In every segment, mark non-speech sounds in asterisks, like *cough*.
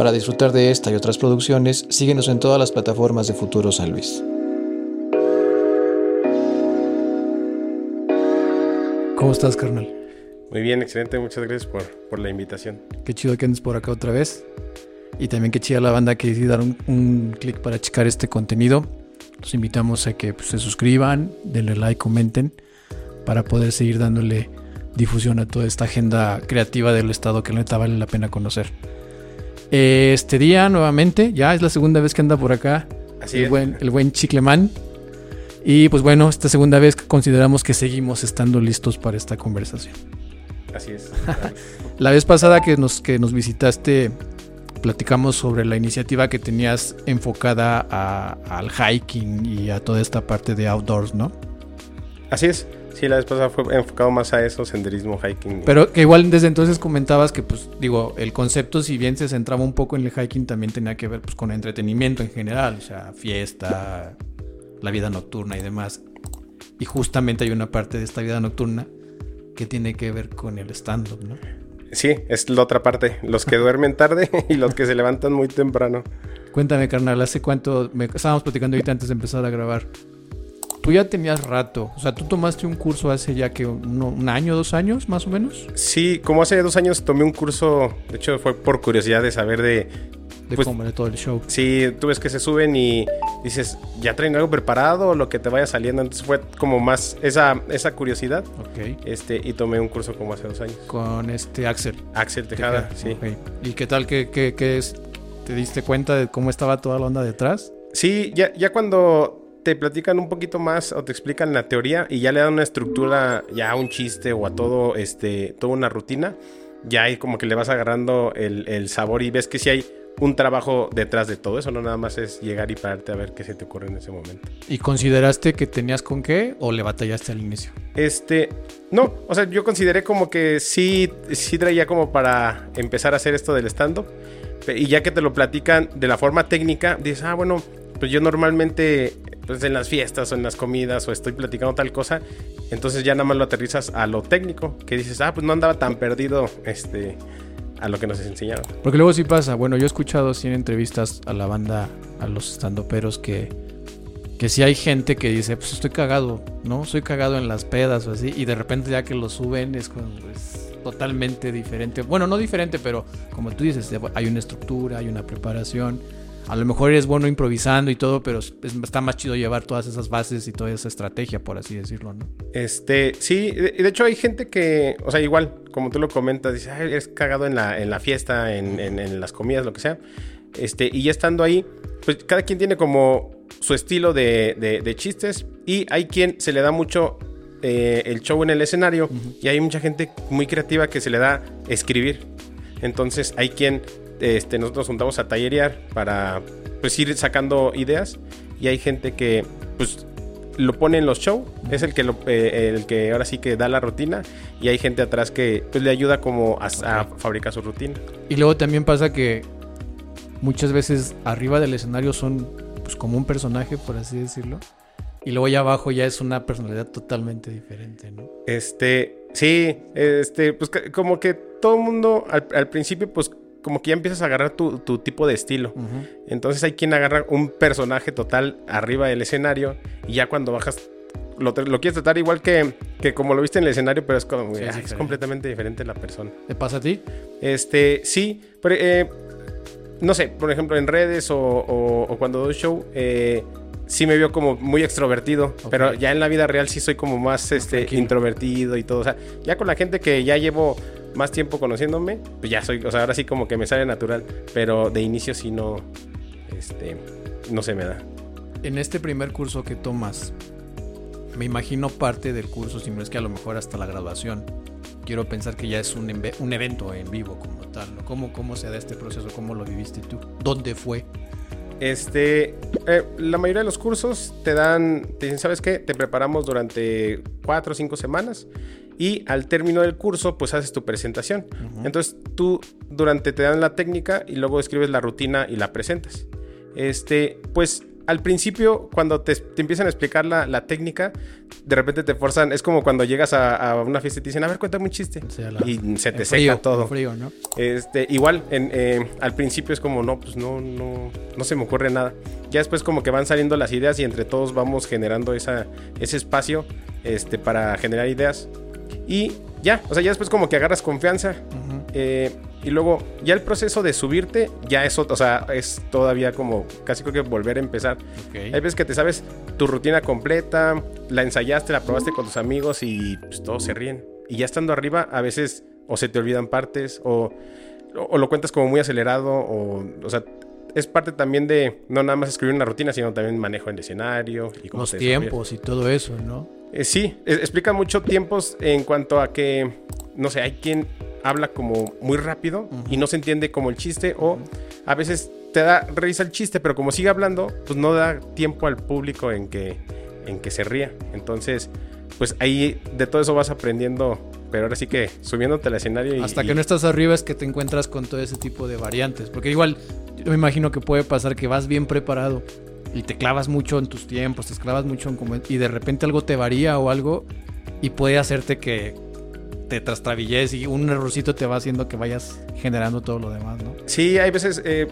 Para disfrutar de esta y otras producciones, síguenos en todas las plataformas de Futuro San Luis. ¿Cómo estás, carnal? Muy bien, excelente. Muchas gracias por, por la invitación. Qué chido que andes por acá otra vez. Y también qué chida la banda que decidió dar un, un clic para checar este contenido. Los invitamos a que pues, se suscriban, denle like, comenten, para poder seguir dándole difusión a toda esta agenda creativa del Estado que neta vale la pena conocer. Este día, nuevamente, ya es la segunda vez que anda por acá Así el, es. buen, el buen Chicleman. Y pues bueno, esta segunda vez consideramos que seguimos estando listos para esta conversación. Así es. *laughs* La vez pasada que nos, que nos visitaste, platicamos sobre la iniciativa que tenías enfocada a- al hiking y a toda esta parte de outdoors, ¿no? Así es. Sí, la vez pasada fue enfocado más a eso, senderismo, hiking. Pero que igual desde entonces comentabas que, pues, digo, el concepto, si bien se centraba un poco en el hiking, también tenía que ver pues, con entretenimiento en general, o sea, fiesta, la vida nocturna y demás. Y justamente hay una parte de esta vida nocturna que tiene que ver con el stand-up, ¿no? Sí, es la otra parte. Los que duermen tarde *laughs* y los que se levantan muy temprano. Cuéntame, carnal, ¿hace cuánto? Me, estábamos platicando ahorita antes de empezar a grabar. Tú ya tenías rato, o sea, tú tomaste un curso hace ya que un año, dos años, más o menos, Sí, como hace dos años tomé un curso, de hecho fue por curiosidad de saber de... de Pues- cómo de todo el show. Si tú ves que se suben y dices, ¿ya traen algo preparado lo que te vaya saliendo? Entonces fue como más esa, esa curiosidad. Ok. Este, y tomé un curso como hace dos años. Con este Axel. Axel Tejada, sí. ¿Y qué tal que, que- que es- te diste cuenta de cómo estaba toda la onda detrás? Sí, ya, ya cuando te platican un poquito más o te explican la teoría y ya le dan una estructura, ya a un chiste o a todo, este, toda una rutina, ya ahí como que le vas agarrando el, el sabor y ves que sí hay un trabajo detrás de todo eso, no nada más es llegar y pararte a ver qué se te ocurre en ese momento. ¿Y consideraste que tenías con qué o le batallaste al inicio? Este, no, o sea, yo consideré como que sí, sí traía como para empezar a hacer esto del stand-up. Y ya que te lo platican de la forma técnica, dices, ah, bueno, pues yo normalmente, pues en las fiestas o en las comidas o estoy platicando tal cosa, entonces ya nada más lo aterrizas a lo técnico, que dices, ah, pues no andaba tan perdido, este, a lo que nos enseñaron. Porque luego sí pasa. Bueno, yo he escuchado sí en entrevistas a la banda, a los estandoperos, que, que sí hay gente que dice, pues estoy cagado, ¿no? Soy cagado en las pedas o así. Y de repente ya que lo suben es, es totalmente diferente. Bueno, no diferente, pero como tú dices, hay una estructura, hay una preparación. A lo mejor eres bueno improvisando y todo, pero es- está más chido llevar todas esas bases y toda esa estrategia, por así decirlo, ¿no? Este, sí, de, de hecho hay gente que, o sea, igual, como tú lo comentas, dice, "Ay, eres cagado en la, en la fiesta, en, en- en las comidas, lo que sea. Este, y ya estando ahí, pues cada quien tiene como su estilo de, de- de chistes y hay quien se le da mucho eh, el show en el escenario y hay mucha gente muy creativa que se le da escribir. Entonces hay quien, este, nosotros nos juntamos a tallerear para pues ir sacando ideas y hay gente que pues lo pone en los shows, es el que lo, eh, el que ahora sí que da la rutina y hay gente atrás que pues le ayuda como a, a fabricar su rutina. Y luego también pasa que muchas veces arriba del escenario son pues como un personaje, por así decirlo. Y luego ya abajo ya es una personalidad totalmente diferente, ¿no? Este, sí, este, pues como que todo el mundo al, al principio pues como que ya empiezas a agarrar tu, tu tipo de estilo. Entonces hay quien agarra un personaje total arriba del escenario y ya cuando bajas lo, lo quieres tratar igual que, que como lo viste en el escenario, pero es como Sí, es ah, es completamente diferente la persona. ¿Te pasa a ti? Este, sí, pero, eh, no sé, por ejemplo, en redes o, o- o cuando doy show, eh, sí me veo como muy extrovertido, pero ya en la vida real sí soy como más este, introvertido y todo. O sea, ya con la gente que ya llevo más tiempo conociéndome, pues ya soy, o sea, ahora sí como que me sale natural, pero de inicio sí no, este, no se me da. En este primer curso que tomas, me imagino parte del curso, si no es que a lo mejor hasta la graduación. Quiero pensar que ya es un, un evento en vivo como tal, ¿no? ¿Cómo, ¿Cómo se da este proceso? ¿Cómo lo viviste tú? ¿Dónde fue? Este, eh, la mayoría de los cursos te dan, te dicen, ¿sabes qué? Te preparamos durante cuatro o cinco semanas y al término del curso, pues haces tu presentación. Entonces tú durante te dan la técnica y luego escribes la rutina y la presentas. Este, pues al principio, cuando te, te empiezan a explicar la, la, técnica, de repente te forzan. Es como cuando llegas a, a, una fiesta y te dicen, a ver, cuéntame un chiste. La- y se te el seca frío, todo. frío, ¿no? Este, igual, en, eh, al principio es como, no, pues no, no, no se me ocurre nada. Ya después como que van saliendo las ideas y entre todos vamos generando esa, ese espacio este, para generar ideas. Y ya, o sea, ya después como que agarras confianza. Eh, y luego ya el proceso de subirte ya es otro, o sea, es todavía como casi creo que volver a empezar. Hay veces que te sabes tu rutina completa, la ensayaste, la probaste con tus amigos y pues, todos se ríen. Y ya estando arriba, a veces o se te olvidan partes o, lo cuentas como muy acelerado o, o sea, es parte también de no nada más escribir una rutina, sino también manejo en el escenario y Los tiempos y todo eso, ¿no? Eh, sí, es- explica mucho tiempos en cuanto a que, no sé, hay quien habla como muy rápido y no se entiende como el chiste o a veces te da risa el chiste, pero como sigue hablando, pues no da tiempo al público en que, en que se ría. Entonces, pues ahí de todo eso vas aprendiendo, pero ahora sí que subiéndote al escenario y... Hasta y- que no estás arriba es que te encuentras con todo ese tipo de variantes. Porque igual, yo me imagino que puede pasar que vas bien preparado y te clavas mucho en tus tiempos, te clavas mucho en. Y de repente algo te varía o algo y puede hacerte que te trastrabilles y un errorcito te va haciendo que vayas generando todo lo demás, ¿no? Sí, hay veces, eh,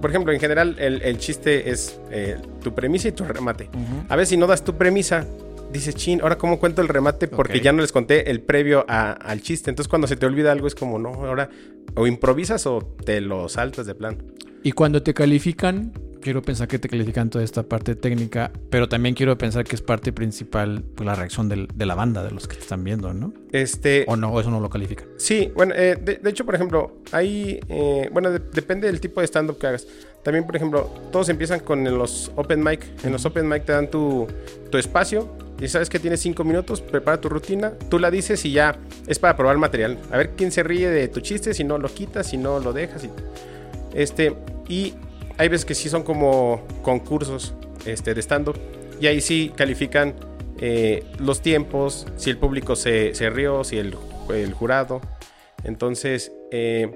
por ejemplo, en general el, el chiste es eh, tu premisa y tu remate. A veces si no das tu premisa, dices, chin, ahora cómo cuento el remate porque ya no les conté el previo a- al chiste. Entonces cuando se te olvida algo es como, no, ahora o improvisas o te lo saltas de plan. Y cuando te califican, quiero pensar que te califican toda esta parte técnica, pero también quiero pensar que es parte principal pues, la reacción del- de la banda, de los que te están viendo, ¿no? Este, O no, o eso no lo califican. sí, bueno, eh, de, de hecho, por ejemplo, hay, eh, bueno, de- depende del tipo de stand-up que hagas. También, por ejemplo, todos empiezan con los open mic. En los open mic te dan tu, tu espacio y sabes que tienes cinco minutos, prepara tu rutina, tú la dices y ya es para probar el material. A ver quién se ríe de tu chiste, si no lo quitas, si no lo dejas. Y, este, y hay veces que sí son como concursos este, de stand-up y ahí sí califican eh, los tiempos, si el público se, se rió, si el, jurado. Entonces, eh,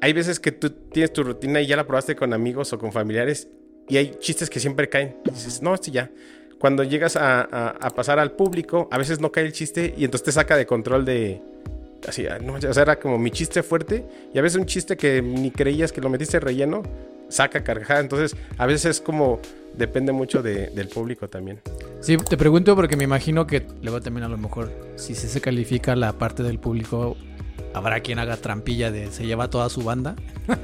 hay veces que tú tienes tu rutina y ya la probaste con amigos o con familiares y hay chistes que siempre caen. Dices, no, este ya. Cuando llegas a, pasar al público, a veces no cae el chiste y entonces te saca de control de... Así, no, o era como mi chiste fuerte y a veces un chiste que ni creías que lo metiste relleno, saca carcajada. Entonces, a veces es como... Depende mucho de- del público también. Sí, te pregunto porque me imagino que luego también a lo mejor, si se, califica la parte del público, habrá quien haga trampilla de se lleva toda su banda. *laughs*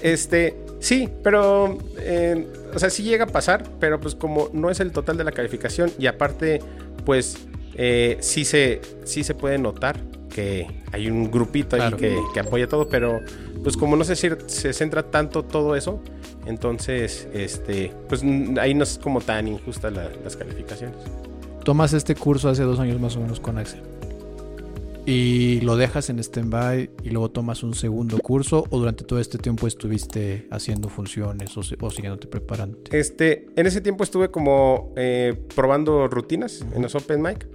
Este, sí, pero, eh, o sea, sí llega a pasar, pero pues como no es el total de la calificación y aparte, pues eh, sí, se, sí se puede notar que hay un grupito ahí que, que apoya todo, pero pues como no se, cir- se centra tanto todo eso, entonces, este, pues ahí no es como tan injusta la- las calificaciones. Tomas este curso hace dos años más o menos con Axel. Y lo dejas en stand-by y luego tomas un segundo curso o durante todo este tiempo estuviste haciendo funciones o, si- o siguiéndote preparando. Este, en ese tiempo estuve como eh, probando rutinas en los Open Mic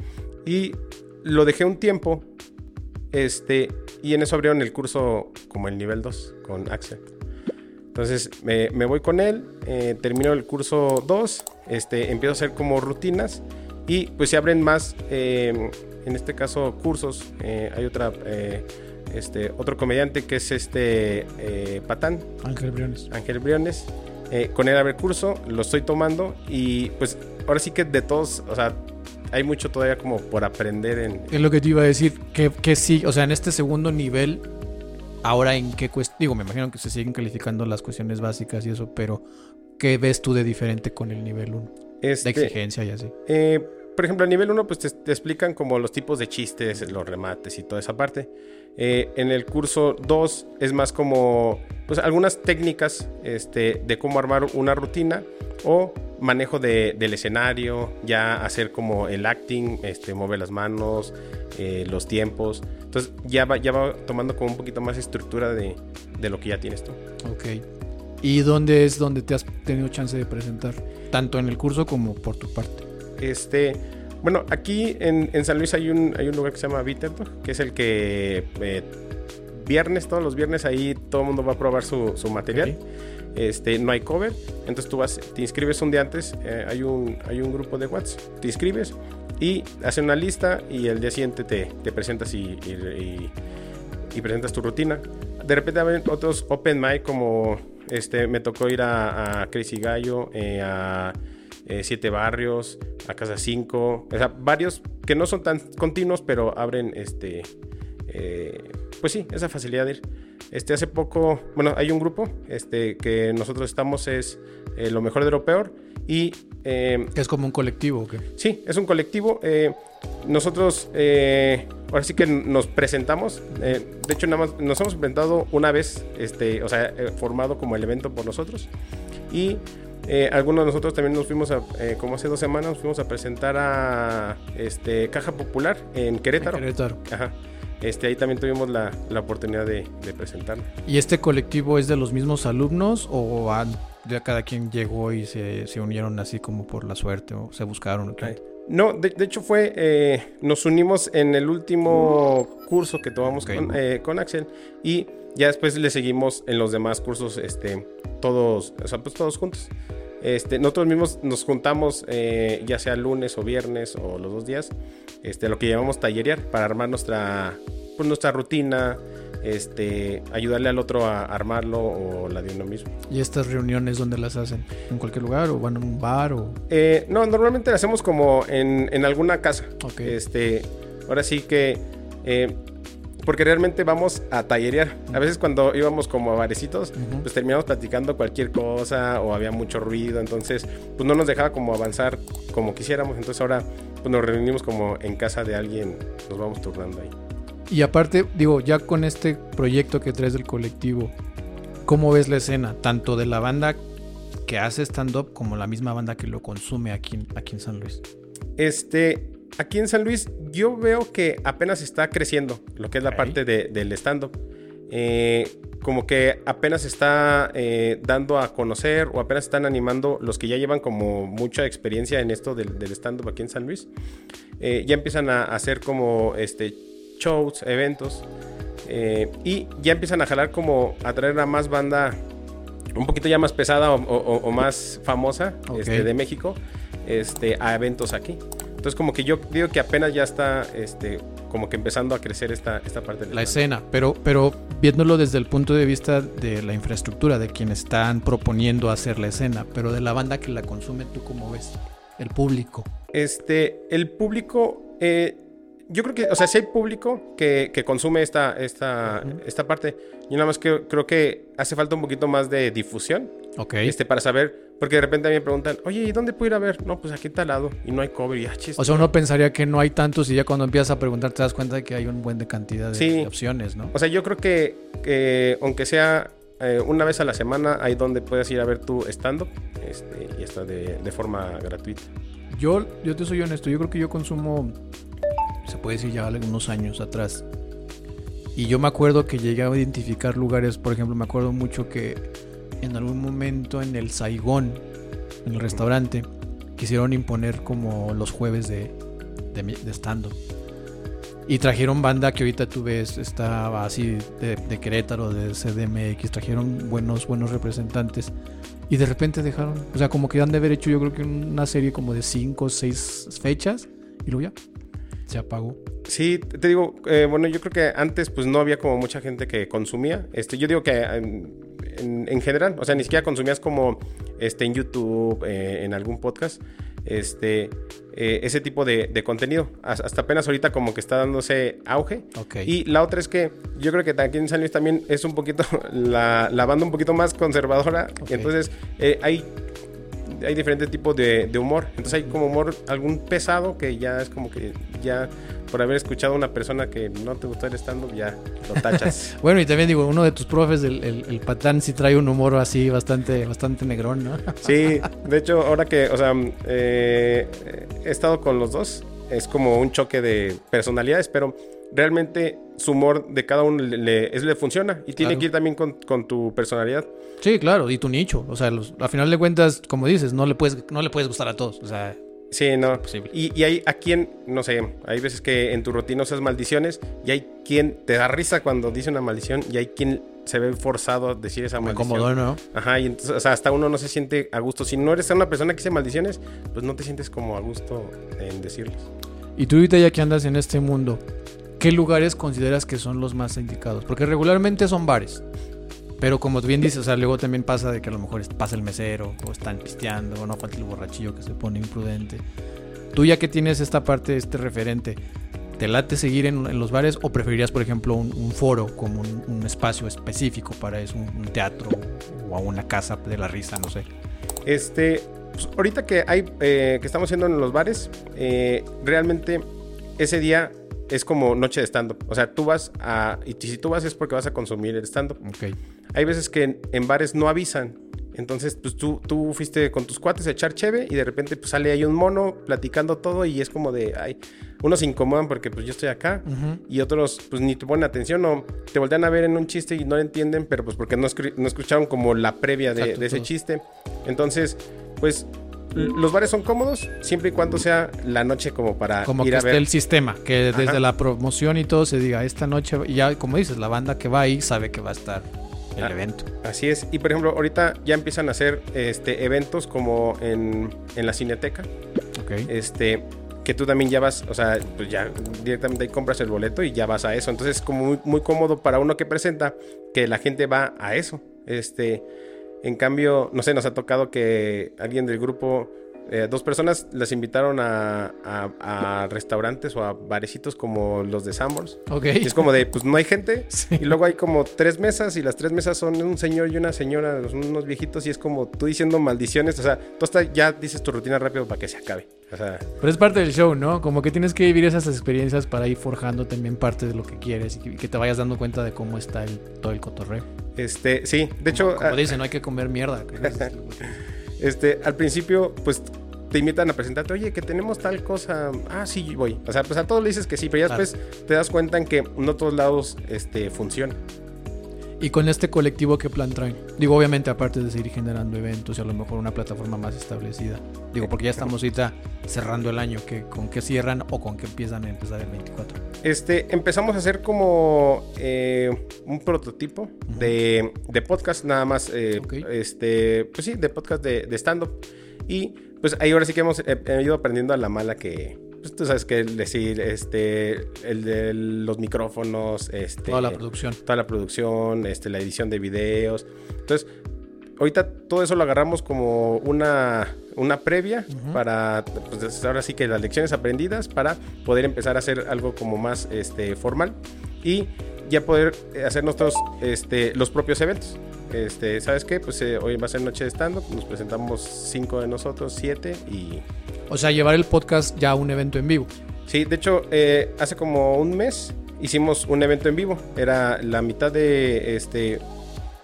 y lo dejé un tiempo. Este, y en eso abrieron el curso como el nivel 2 con Axel. Entonces me, me voy con él, eh, termino el curso 2, este, empiezo a hacer como rutinas y pues se abren más, eh, en este caso cursos. Eh, hay otra, eh, este, otro comediante que es este Patán, Ángel Briones. Ángel Briones. Con él abre curso, lo estoy tomando y pues ahora sí que de todos, o sea, hay mucho todavía como por aprender en... Es lo que te iba a decir, que, que sí, o sea, en este segundo nivel, ahora en qué cuestión, digo, me imagino que se siguen calificando las cuestiones básicas y eso, pero ¿qué ves tú de diferente con el nivel 1? De Este, exigencia y así. eh, por ejemplo, a nivel 1 pues te, te explican como los tipos de chistes, los remates y toda esa parte. Eh, en el curso 2 es más como pues algunas técnicas este, de cómo armar una rutina o manejo de- del escenario, ya hacer como el acting, este, mover las manos, eh, los tiempos. Entonces ya va, ya va tomando como un poquito más estructura de, de lo que ya tienes tú. Ok. ¿Y dónde es donde te has tenido chance de presentar? Tanto en el curso como por tu parte. Este, bueno, aquí en, en San Luis hay un, hay un lugar que se llama Bitterdorf, que es el que eh, viernes, todos los viernes ahí todo el mundo va a probar su, su material. Este, no hay cover, entonces tú vas, te inscribes un día antes, eh, hay, un, hay un grupo de WhatsApp, te inscribes y hacen una lista y el día siguiente te, te presentas y, y- y- y presentas tu rutina. De repente hay otros open mic como este, me tocó ir a, a Crazy Gallo, eh, a eh, Siete Barrios, a Casa 5, o sea, varios que no son tan continuos, pero abren este, eh, pues sí, esa facilidad de ir. Este, hace poco, bueno, hay un grupo este, que nosotros estamos, es eh, Lo Mejor de lo Peor, y Que es como un colectivo, ¿o qué? Sí, es un colectivo. nosotros, ahora sí que nos presentamos. de hecho, nada más nos hemos presentado una vez, este, o sea, formado como el evento por nosotros. Y eh, algunos de nosotros también nos fuimos a, eh, como hace dos semanas, nos fuimos a presentar a este, Caja Popular en Querétaro. Querétaro. Ajá. Este, ahí también tuvimos la, la oportunidad de, de. ¿Y este colectivo es de los mismos alumnos o han- ya cada quien llegó y se, se unieron así como por la suerte o se buscaron? o qué? No, de, de hecho fue, eh, nos unimos en el último curso que tomamos con, con Axel y ya después le seguimos en los demás cursos, este, todos, o sea, pues todos juntos. Este, nosotros mismos nos juntamos eh, ya sea lunes o viernes o los dos días, este, lo que llamamos tallerear para armar nuestra, pues, nuestra rutina, este, ayudarle al otro a armarlo o la de uno mismo. ¿Y estas reuniones dónde las hacen? ¿En cualquier lugar o van a un bar o...? Eh, no, normalmente la hacemos como en, en alguna casa. Ok. Este, ahora sí que. eh, porque realmente vamos a tallerear. A veces cuando íbamos como a barecitos, pues terminamos platicando cualquier cosa o había mucho ruido. Entonces, pues no nos dejaba como avanzar como quisiéramos. Entonces ahora pues nos reunimos como en casa de alguien. Nos vamos turnando ahí. Y aparte, digo, ya con este proyecto que traes del colectivo, ¿cómo ves la escena? Tanto de la banda que hace stand-up como la misma banda que lo consume aquí, aquí en San Luis. Este, aquí en San Luis, yo veo que apenas está creciendo lo que es la parte de- del stand-up. Eh, como que apenas está eh, dando a conocer o apenas están animando los que ya llevan como mucha experiencia en esto del, del stand-up aquí en San Luis. Eh, ya empiezan a hacer como este shows, eventos. y ya empiezan a jalar como a traer a más banda un poquito ya más pesada o, o- o más famosa este, de México este, a eventos aquí. Entonces como que yo digo que apenas ya está este, como que empezando a crecer esta, esta parte de La escena, pero, pero viéndolo desde el punto de vista de la infraestructura, de quienes están proponiendo hacer la escena, pero de la banda que la consume, ¿tú cómo ves? El público. Este, el público, eh, yo creo que, o sea, si hay público que, que consume esta, esta, esta parte, yo nada más que, creo que hace falta un poquito más de difusión, Ok. este, para saber, porque de repente a mí me preguntan, oye, ¿y dónde puedo ir a ver? No, pues aquí está al lado, y no hay cover, y ah, chis, O sea, uno pensaría que no hay tantos y ya cuando empiezas a preguntar te das cuenta de que hay un buen de cantidad de, Sí. opciones, ¿no? O sea, yo creo que, que aunque sea eh, una vez a la semana, hay donde puedes ir a ver tu stand-up este, y está de, de forma gratuita. Yo, yo te soy honesto, yo creo que yo consumo, se puede decir ya algunos años atrás. Y yo me acuerdo que llegué a identificar lugares, por ejemplo, me acuerdo mucho que en algún momento en el Saigón, en el restaurante, quisieron imponer como los jueves de, de, de stand-up. Y trajeron banda que ahorita tú ves, estaba así de, de Querétaro, de CDMX, trajeron buenos, buenos representantes. Y de repente dejaron, o sea, como que han de haber hecho yo creo que una serie como de cinco o seis fechas y luego ya se apagó. Sí, te digo, eh, bueno, yo creo que antes pues no había como mucha gente que consumía. Este, yo digo que en, en- en general, o sea, ni siquiera consumías como este, en YouTube, eh, en algún podcast, este, eh, ese tipo de, de contenido. Has- Hasta apenas ahorita como que está dándose auge. Y la otra es que yo creo que aquí en San Luis también es un poquito *laughs* la, la banda un poquito más conservadora. Entonces eh, hay, hay diferentes tipos de, de humor. Entonces hay como humor algún pesado que ya es como que ya por haber escuchado a una persona que no te gustó el stand-up ya lo tachas. *laughs* Bueno, y también digo, uno de tus profes, el, el, el patán, sí trae un humor así bastante, bastante negrón, ¿no? *laughs* sí, de hecho ahora que, o sea, eh, he estado con los dos, es como un choque de personalidades, pero realmente su humor de cada uno le, le- es, le funciona y tiene Claro. que ir también con, con tu personalidad. Sí, claro, y tu nicho. O sea, los- a final de cuentas, como dices, no le puedes, no le puedes gustar a todos. O sea, Sí, no. Y, y hay a quien, no sé, hay veces que en tu rutina usas maldiciones y hay quien te da risa cuando dice una maldición y hay quien se ve forzado a decir esa Me maldición. acomodó, ¿no? Ajá, y entonces, o sea, hasta uno no se siente a gusto. Si no eres una persona que dice maldiciones, pues no te sientes como a gusto en decirlas. Y tú ahorita ya que andas en este mundo, ¿qué lugares consideras que son los más indicados? Porque regularmente son bares. Pero como bien dices, o sea, luego también pasa de que a lo mejor pasa el mesero, o están pisteando, o no falta el borrachillo que se pone imprudente. Tú ya que tienes esta parte, este referente, ¿te late seguir en, en los bares o preferirías, por ejemplo, un, un foro como un, un espacio específico para eso, un, un teatro o a una casa de la risa, no sé? Este, pues, ahorita que hay, eh, que estamos haciendo en los bares, eh, realmente ese día es como noche de stand-up. O sea, tú vas a, y si tú vas es porque vas a consumir el stand-up. Ok. Hay veces que en, en bares no avisan. Entonces, pues tú, tú fuiste con tus cuates a echar cheve y de repente pues sale ahí un mono platicando todo y es como de, ay, unos se incomodan porque pues yo estoy acá y otros pues ni te ponen atención o te voltean a ver en un chiste y no lo entienden, pero pues porque no, escucharon como la previa de, Exacto, de ese todo. chiste. Entonces, pues los bares son cómodos siempre y cuando sea la noche como para Como ir que a esté ver. el sistema, que desde la promoción y todo se diga esta noche, y ya como dices, la banda que va ahí sabe que va a estar el Ah. evento. Así es. Y por ejemplo, ahorita ya empiezan a hacer este, eventos como en, en la Cineteca. Ok. este que tú también ya vas, o sea, pues ya directamente ahí compras el boleto y ya vas a eso. Entonces es como muy, muy cómodo para uno que presenta que la gente va a eso. Este, en cambio, no sé, nos ha tocado que alguien del grupo, eh, dos personas las invitaron a, a- a restaurantes o a barecitos como los de Sambors. Ok. Y es como de, pues no hay gente. *laughs* Sí. Y luego hay como tres mesas y las tres mesas son un señor y una señora, unos viejitos y es como tú diciendo maldiciones. O sea, tú hasta ya dices tu rutina rápido para que se acabe. O sea, Pero es parte del show, ¿no? Como que tienes que vivir esas experiencias para ir forjando también parte de lo que quieres y que, te vayas dando cuenta de cómo está el, todo el cotorreo. este, sí, de hecho, Como a- dicen, no hay que comer mierda. *laughs* este, al principio, pues te invitan a presentarte, oye, que tenemos tal cosa. Ah, sí, voy. O sea, pues a todos le dices que sí, pero ya Claro. después te das cuenta en que no todos lados este, funciona. Y con este colectivo, ¿qué plan traen? Digo, obviamente, aparte de seguir generando eventos y a lo mejor una plataforma más establecida. Digo, porque ya estamos ahorita cerrando el año. que ¿Con qué cierran o con qué empiezan a empezar el 24? Este, empezamos a hacer como eh, un prototipo de, de podcast, nada más. eh. Este, pues sí, de podcast de, de stand-up. Y pues ahí ahora sí que hemos eh, ido aprendiendo a la mala que. Pues tú sabes que el decir, este, el de los micrófonos, este. Toda la producción. toda la producción, este, la edición de videos. Entonces, ahorita todo eso lo agarramos como una, una previa Ujú. para, pues ahora sí que las lecciones aprendidas para poder empezar a hacer algo como más este, formal y ya poder hacer nosotros este, los propios eventos. Este, ¿Sabes qué? Pues eh, hoy va a ser noche de stand-up, nos presentamos cinco de nosotros, siete y... O sea, llevar el podcast ya a un evento en vivo. Sí, de hecho, eh, hace como un mes hicimos un evento en vivo. Era la mitad de este.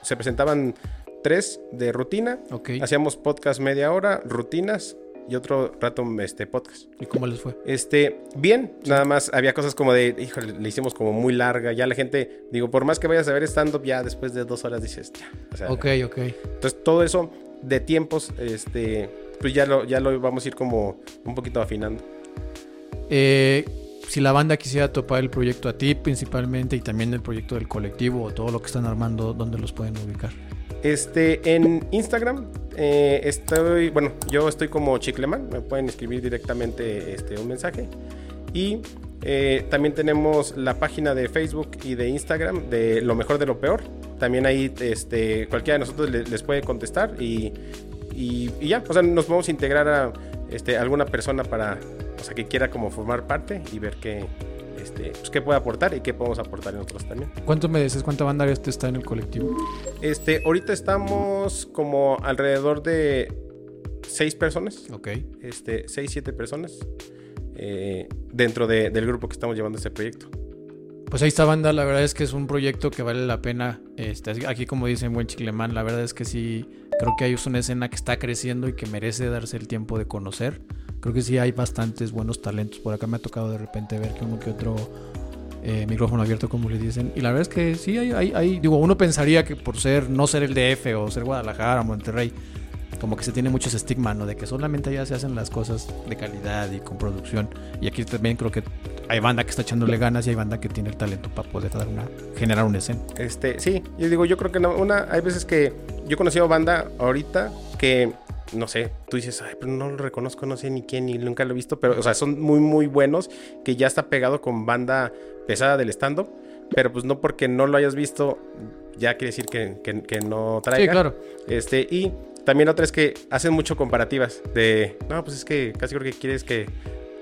Se presentaban tres de rutina. Ok. Hacíamos podcast media hora, rutinas y otro rato este podcast. ¿Y cómo les fue? Este, bien, nada más había cosas como de, híjole, le hicimos como muy larga. Ya la gente, digo, por más que vayas a ver stand-up, ya después de dos horas dices, ya. O sea, Ok, ok. entonces todo eso de tiempos, este, pues ya lo, ya lo vamos a ir como un poquito afinando. Eh, si la banda quisiera topar el proyecto a ti principalmente y también el proyecto del colectivo o todo lo que están armando, ¿dónde los pueden ubicar? Este, en Instagram eh, estoy, bueno, yo estoy como Chicleman, me pueden escribir directamente este, un mensaje. Y eh, también tenemos la página de Facebook y de Instagram de lo mejor de lo peor. También ahí este, cualquiera de nosotros le- les puede contestar y, y- ya, o sea, nos vamos integrar a este, alguna persona para, o sea, que quiera como formar parte y ver qué, este, pues, qué puede aportar y qué podemos aportar nosotros también. ¿Cuánto me dices? ¿Cuánta banda este está en el colectivo? Este, ahorita estamos como alrededor de seis personas, Ok. este, seis, siete personas eh, dentro de- del grupo que estamos llevando este proyecto. Pues ahí está banda, la verdad es que es un proyecto que vale la pena. Este, aquí como dicen buen chiclemán, la verdad es que sí, creo que hay una escena que está creciendo y que merece darse el tiempo de conocer. Creo que sí hay bastantes buenos talentos. Por acá me ha tocado de repente ver que uno que otro eh, micrófono abierto, como le dicen. Y la verdad es que sí hay, hay, hay- digo, uno pensaría que por ser, no ser el DF o ser Guadalajara o Monterrey, como que se tiene mucho ese estigma, ¿no? De que solamente allá se hacen las cosas de calidad y con producción. Y aquí también creo que hay banda que está echándole ganas y hay banda que tiene el talento para poder dar una, generar una escena. Este, sí, yo digo, yo creo que una, hay veces que yo he conocido banda ahorita que no sé, tú dices, ay, pero no lo reconozco, no sé ni quién, ni nunca lo he visto, pero, o sea, son muy, muy buenos, que ya está pegado con banda pesada del stand-up, pero pues no porque no lo hayas visto, ya quiere decir que, que, no traiga. Sí, claro. Este, y también otra es que hacen mucho comparativas de, no, pues es que casi creo que quieres que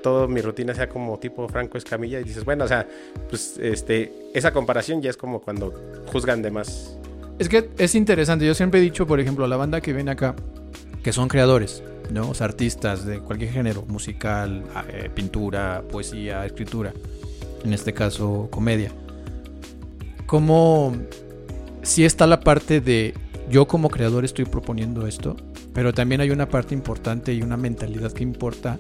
toda mi rutina sea como tipo Franco Escamilla y dices, bueno, o sea, pues este, esa comparación ya es como cuando juzgan de más. Es que es interesante, yo siempre he dicho, por ejemplo, la banda que viene acá, que son creadores, ¿no? O sea, artistas de cualquier género, musical, eh, pintura, poesía, escritura, en este caso comedia. Como si está la parte de yo como creador estoy proponiendo esto, pero también hay una parte importante y una mentalidad que importa,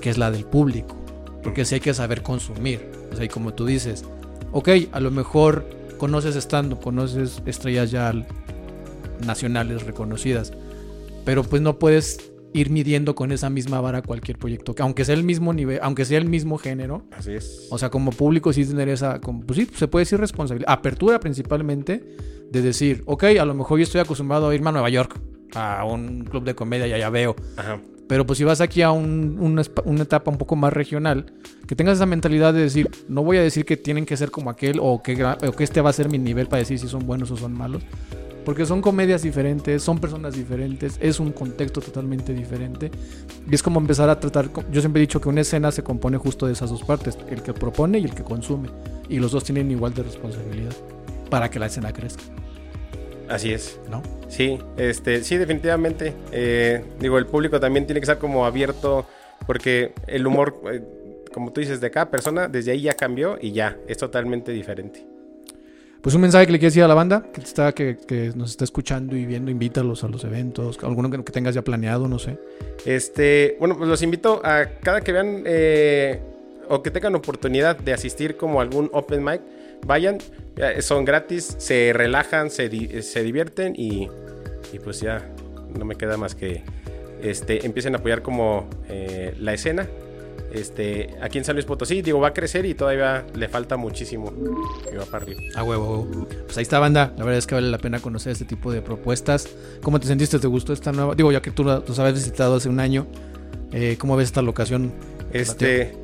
que es la del público, porque si hay que saber consumir, o sea, y como tú dices, ok, a lo mejor conoces estando, conoces estrellas ya nacionales reconocidas, pero pues no puedes ir midiendo con esa misma vara cualquier proyecto, aunque sea el mismo nivel, aunque sea el mismo género. Así es. O sea, como público sí tener esa, como, pues sí, se puede decir responsabilidad, apertura principalmente de decir, ok, a lo mejor yo estoy acostumbrado a irme a Nueva York, a un club de comedia y allá veo. Ajá. Pero pues si vas aquí a un, una, etapa un poco más regional, que tengas esa mentalidad de decir, no voy a decir que tienen que ser como aquel o que, o que este va a ser mi nivel para decir si son buenos o son malos, porque son comedias diferentes, son personas diferentes, es un contexto totalmente diferente. Y es como empezar a tratar, yo siempre he dicho que una escena se compone justo de esas dos partes, el que propone y el que consume. Y los dos tienen igual de responsabilidad para que la escena crezca. Así es. ¿No? Sí, este, sí, definitivamente. Eh, digo, el público también tiene que estar como abierto, porque el humor, eh, como tú dices, de cada persona, desde ahí ya cambió y ya, es totalmente diferente. Pues un mensaje que le quieres decir a la banda que, está, que, nos está escuchando y viendo, invítalos a los eventos, alguno que, tengas ya planeado, no sé. Este, bueno, pues los invito a cada que vean eh, o que tengan oportunidad de asistir como algún open mic, vayan, son gratis, se relajan, se, se divierten y, y, pues ya no me queda más que este, empiecen a apoyar como eh, la escena este, aquí en San Luis Potosí, digo, va a crecer y todavía le falta muchísimo y va para arriba. A huevo, Pues ahí está, banda. La verdad es que vale la pena conocer este tipo de propuestas. ¿Cómo te sentiste? ¿Te gustó esta nueva? Digo, ya que tú los habías visitado hace un año, eh, ¿cómo ves esta locación? Este,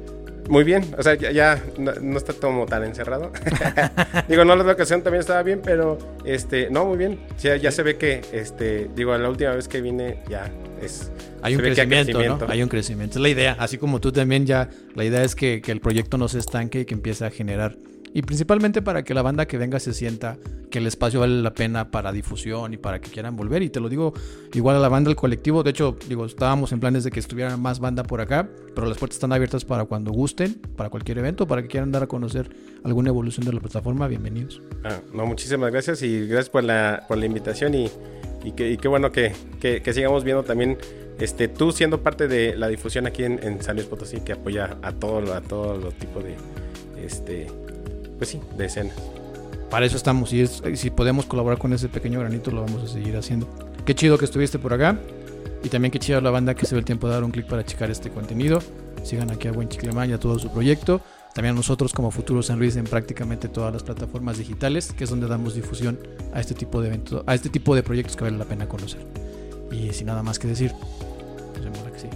muy bien, o sea, ya, no, está como tan encerrado. *laughs* digo, no, la locación también estaba bien, pero este, no, muy bien. Ya, ya se ve que, este, digo, la última vez que vine ya es hay un crecimiento, ¿no? Hay un crecimiento. Es la idea. Así como tú también ya, la idea es que, el proyecto no se estanque y que empiece a generar. Y principalmente para que la banda que venga se sienta que el espacio vale la pena para difusión y para que quieran volver. Y te lo digo igual a la banda, al colectivo. De hecho, digo, estábamos en planes de que estuviera más banda por acá, pero las puertas están abiertas para cuando gusten, para cualquier evento, para que quieran dar a conocer alguna evolución de la plataforma. Bienvenidos. Ah, no, muchísimas gracias y gracias por la, por la invitación y, y, qué bueno que, que sigamos viendo también este, tú siendo parte de la difusión aquí en, San Luis Potosí, que apoya a todo, a todos los tipos de, este, pues sí, de escenas. Para eso estamos, y si podemos colaborar con ese pequeño granito, lo vamos a seguir haciendo. Qué chido que estuviste por acá, y también qué chido la banda que se ve el tiempo de dar un clic para checar este contenido. Sigan aquí a Buen Chiclemán y a todo su proyecto. También a nosotros como Futuro San Luis en prácticamente todas las plataformas digitales, que es donde damos difusión a este tipo de eventos, a este tipo de proyectos que vale la pena conocer. Y sin nada más que decir, nos vemos la que sí.